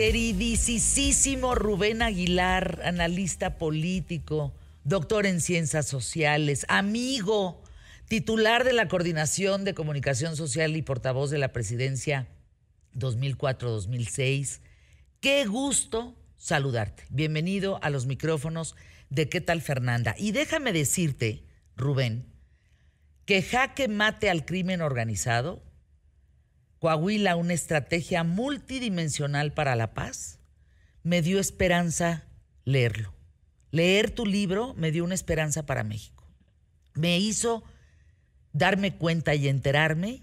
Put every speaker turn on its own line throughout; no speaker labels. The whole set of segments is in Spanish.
queridísimo Rubén Aguilar, analista político, doctor en ciencias sociales, amigo, titular de la Coordinación de Comunicación Social y portavoz de la presidencia 2004-2006. Qué gusto saludarte. Bienvenido a los micrófonos de ¿Qué tal Fernanda? Y déjame decirte, Rubén, que jaque mate al crimen organizado, Coahuila, una estrategia multidimensional para la paz, me dio esperanza leerlo. Leer tu libro me dio una esperanza para México. Me hizo darme cuenta y enterarme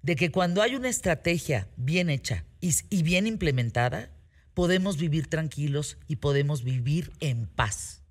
de que cuando hay una estrategia bien hecha y, bien implementada, podemos vivir tranquilos y podemos vivir en paz.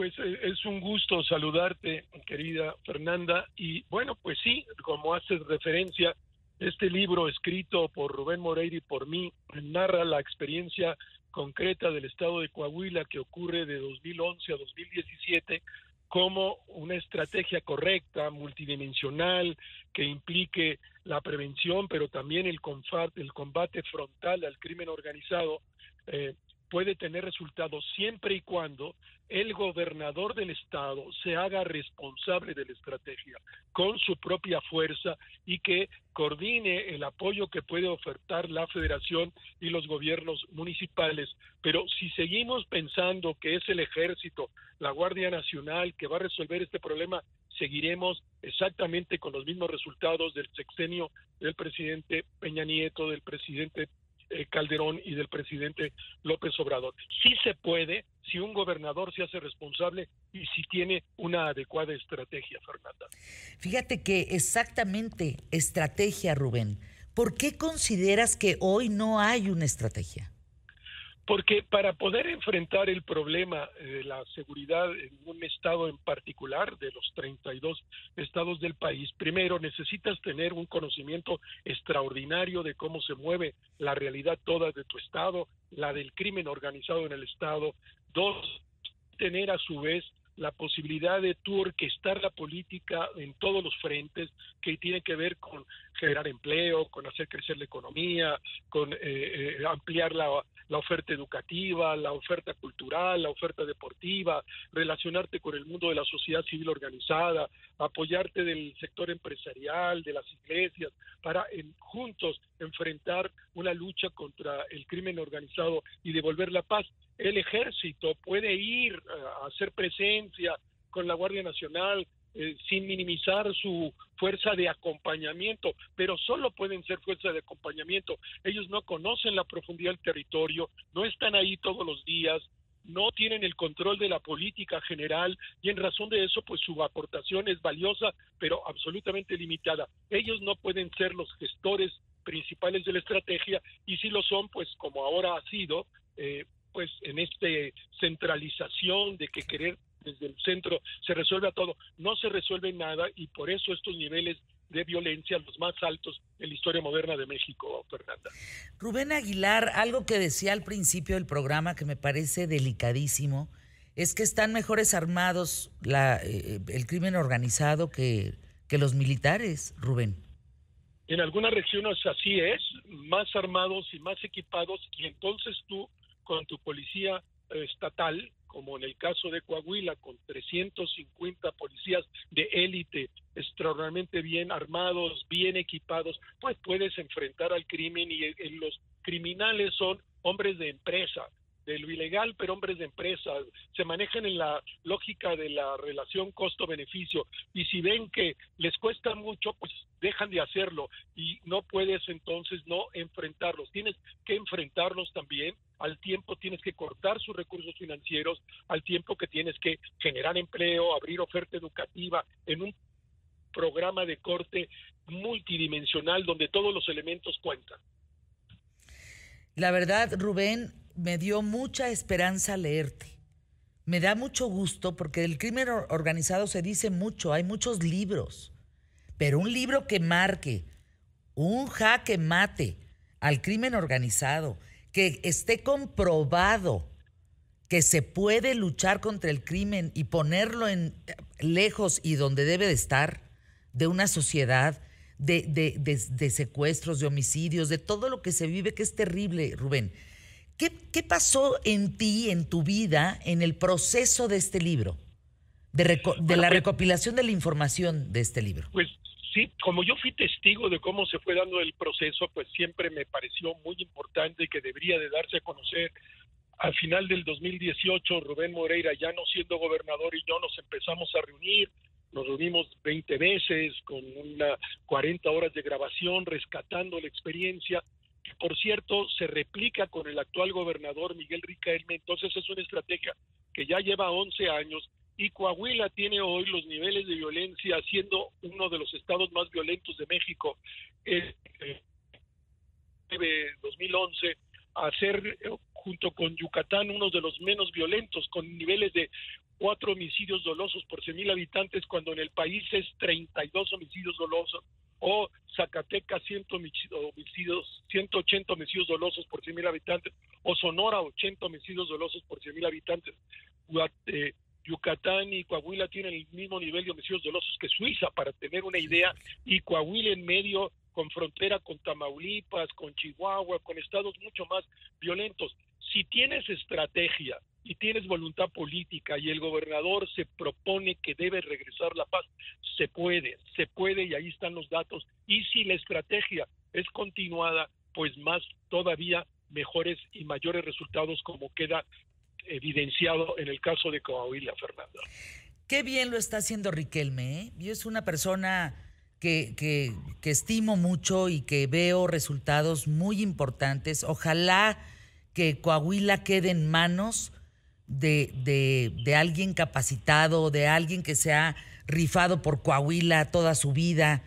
Pues eh, es un gusto saludarte, querida Fernanda. Y bueno, pues sí, como haces referencia, este libro escrito por Rubén Moreira y por mí narra la experiencia concreta del estado de Coahuila que ocurre de 2011 a 2017 como una estrategia correcta, multidimensional, que implique la prevención, pero también el combate, frontal al crimen organizado, eh, puede tener resultados siempre y cuando el gobernador del estado se haga responsable de la estrategia con su propia fuerza y que coordine el apoyo que puede ofertar la federación y los gobiernos municipales. Pero si seguimos pensando que es el ejército, la Guardia Nacional que va a resolver este problema, seguiremos exactamente con los mismos resultados del sexenio del presidente Peña Nieto, del presidente eh, Calderón y del presidente López Obrador. Sí se puede si un gobernador se hace responsable y si tiene una adecuada estrategia, Fernanda.
Fíjate que exactamente estrategia, Rubén. ¿Por qué consideras que hoy no hay una estrategia?
Porque para poder enfrentar el problema de la seguridad en un estado en particular, de los 32 estados del país, primero necesitas tener un conocimiento extraordinario de cómo se mueve la realidad toda de tu estado, la del crimen organizado en el estado. Dos, tener a su vez la posibilidad de tú orquestar la política en todos los frentes que tienen que ver con generar empleo, con hacer crecer la economía, con eh, eh, ampliar la, la oferta educativa, la oferta cultural, la oferta deportiva, relacionarte con el mundo de la sociedad civil organizada, apoyarte del sector empresarial, de las iglesias, para en, juntos enfrentar una lucha contra el crimen organizado y devolver la paz. El ejército puede ir a hacer presencia con la Guardia Nacional, eh, sin minimizar su fuerza de acompañamiento, pero solo pueden ser fuerza de acompañamiento. Ellos no conocen la profundidad del territorio, no están ahí todos los días, no tienen el control de la política general y en razón de eso pues su aportación es valiosa pero absolutamente limitada. Ellos no pueden ser los gestores principales de la estrategia y si lo son pues como ahora ha sido eh, pues en esta centralización de que querer desde el centro se resuelve todo. No se resuelve nada y por eso estos niveles de violencia, los más altos en la historia moderna de México, Fernanda.
Rubén Aguilar, algo que decía al principio del programa que me parece delicadísimo, es que están mejores armados la, eh, el crimen organizado que, que los militares, Rubén.
En algunas regiones así es, más armados y más equipados, y entonces tú, con tu policía estatal, como en el caso de Coahuila, con 350 policías de élite extraordinariamente bien armados, bien equipados, pues puedes enfrentar al crimen y los criminales son hombres de empresa, de lo ilegal, pero hombres de empresa, se manejan en la lógica de la relación costo-beneficio. Y si ven que les cuesta mucho, pues dejan de hacerlo y no puedes entonces no enfrentarlos, tienes que enfrentarlos también al tiempo tienes que cortar sus recursos financieros, al tiempo que tienes que generar empleo, abrir oferta educativa en un programa de corte multidimensional donde todos los elementos cuentan.
La verdad, Rubén, me dio mucha esperanza leerte. Me da mucho gusto porque del crimen organizado se dice mucho, hay muchos libros, pero un libro que marque, un jaque mate al crimen organizado, que esté comprobado que se puede luchar contra el crimen y ponerlo en lejos y donde debe de estar de una sociedad de, de, de, secuestros, de homicidios, de todo lo que se vive, que es terrible, Rubén. ¿Qué, ¿Qué, pasó en ti, en tu vida, en el proceso de este libro? De, de la pues recopilación de la información de este libro.
Pues sí, como yo fui testigo de cómo se fue dando el proceso, pues siempre me pareció muy importante que debería de darse a conocer. Al final del 2018, Rubén Moreira, ya no siendo gobernador, y yo nos empezamos a reunir, nos reunimos 20 veces con una 40 horas de grabación rescatando la experiencia que por cierto se replica con el actual gobernador Miguel Ricaelme, entonces es una estrategia que ya lleva 11 años y Coahuila tiene hoy los niveles de violencia siendo uno de los estados más violentos de México. En 2011 a ser junto con Yucatán uno de los menos violentos con niveles de cuatro homicidios dolosos por 100.000 habitantes cuando en el país es 32 homicidios dolosos o Zacatecas 100 homicidios, 180 homicidios dolosos por 100.000 habitantes o Sonora 80 homicidios dolosos por 100.000 habitantes. Yucatán y Coahuila tienen el mismo nivel de homicidios dolosos que Suiza, para tener una idea, y Coahuila en medio con frontera con Tamaulipas, con Chihuahua, con estados mucho más violentos. Si tienes estrategia y tienes voluntad política y el gobernador se propone que debe regresar la paz, se puede, se puede y ahí están los datos. Y si la estrategia es continuada, pues más todavía mejores y mayores resultados como queda evidenciado en el caso de Coahuila, Fernando.
Qué bien lo está haciendo Riquelme. ¿eh? Yo es una persona que, que, que estimo mucho y que veo resultados muy importantes. Ojalá que Coahuila quede en manos de, de, de, alguien capacitado, de alguien que se ha rifado por Coahuila toda su vida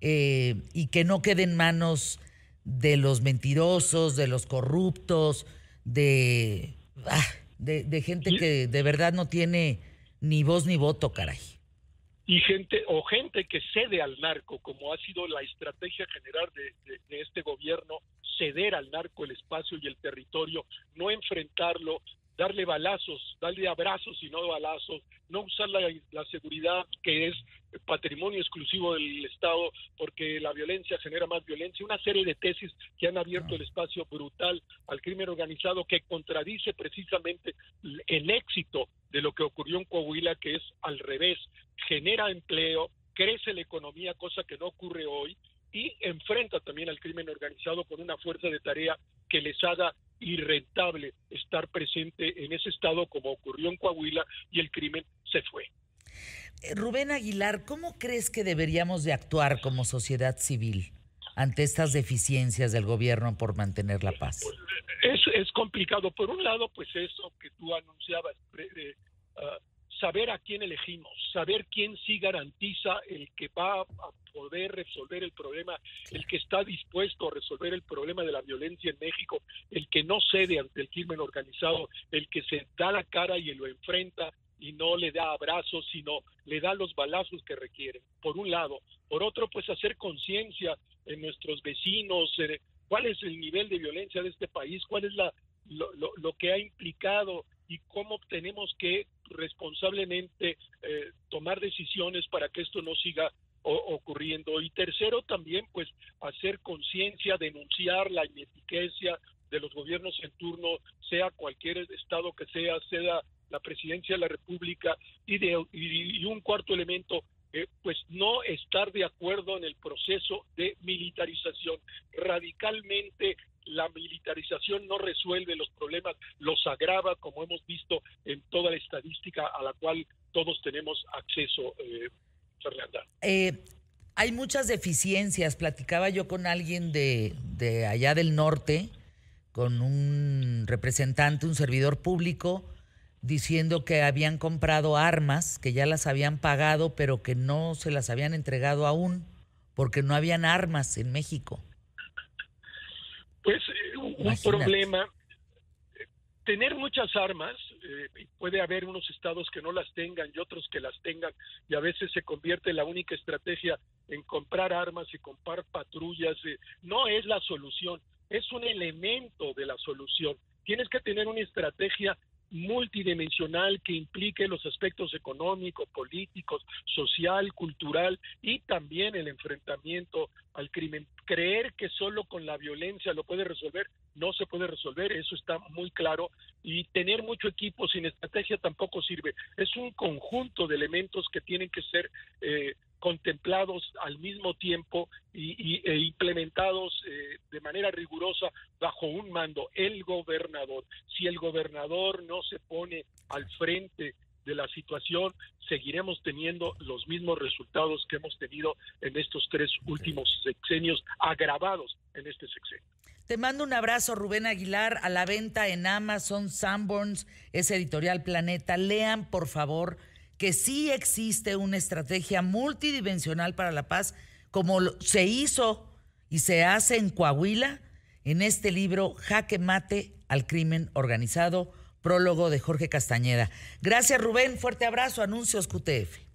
eh, y que no quede en manos de los mentirosos, de los corruptos, de, ah, de, gente que de verdad no tiene ni voz ni voto, caray.
Y gente, o gente que cede al narco, como ha sido la estrategia general de este gobierno, ceder al narco el espacio y el territorio, no enfrentarlo, darle balazos, darle abrazos y no balazos, no usar la, seguridad que es patrimonio exclusivo del Estado porque la violencia genera más violencia, una serie de tesis que han abierto el espacio brutal al crimen organizado que contradice precisamente el éxito de lo que ocurrió en Coahuila, que es al revés, genera empleo, crece la economía, cosa que no ocurre hoy, y enfrenta también al crimen organizado con una fuerza de tarea que les haga irrentable estar presente en ese estado como ocurrió en Coahuila y el crimen se fue.
Eh, Rubén Aguilar, ¿cómo crees que deberíamos de actuar como sociedad civil ante estas deficiencias del gobierno por mantener la paz?
Es, es complicado. Por un lado, pues eso que tú anunciabas, eh, ah, saber a quién elegimos, saber quién sí garantiza el que va a poder resolver el problema, el que está dispuesto a resolver el problema de la violencia en México, el que no cede ante el crimen organizado, el que se da la cara y lo enfrenta y no le da abrazos, sino le da los balazos que requieren, por un lado. Por otro, pues hacer conciencia en nuestros vecinos, eh, cuál es el nivel de violencia de este país, cuál es la, lo, lo que ha implicado y cómo tenemos que responsablemente eh, tomar decisiones para que esto no siga ocurriendo. Y tercero, también pues hacer conciencia, denunciar la ineficacia de los gobiernos en turno, sea cualquier estado que sea, sea la presidencia de la República, y, de, y, un cuarto elemento, eh, pues no estar de acuerdo en el proceso de militarización. Radicalmente la militarización no resuelve los problemas, los agrava, como hemos visto en toda la estadística a la cual todos tenemos acceso, eh, Fernanda.
Eh, hay muchas deficiencias. Platicaba yo con alguien de, de allá del norte, con un representante, un servidor público, diciendo que habían comprado armas, que ya las habían pagado, pero que no se las habían entregado aún, porque no habían armas en México.
Pues eh, un problema, tener muchas armas, eh, puede haber unos estados que no las tengan y otros que las tengan, y a veces se convierte la única estrategia en comprar armas y comprar patrullas, eh, no es la solución, es un elemento de la solución. Tienes que tener una estrategia multidimensional que implique los aspectos económicos, políticos, social, cultural y también el enfrentamiento al crimen. Creer que solo con la violencia lo puede resolver, no se puede resolver, eso está muy claro, y tener mucho equipo sin estrategia tampoco sirve. Es un conjunto de elementos que tienen que ser eh, contemplados al mismo tiempo y, e implementados eh, de manera rigurosa bajo un mando, el gobernador. Si el gobernador no se pone al frente de la situación, seguiremos teniendo los mismos resultados que hemos tenido en estos tres últimos sexenios, agravados en este sexenio.
Te mando un abrazo, Rubén Aguilar, a la venta en Amazon, Sanborns, es editorial Planeta. Lean, por favor, que sí existe una estrategia multidimensional para la paz, como se hizo y se hace en Coahuila, en este libro Jaque Mate al Crimen Organizado, prólogo de Jorge Castañeda. Gracias Rubén, fuerte abrazo, anuncios QTF.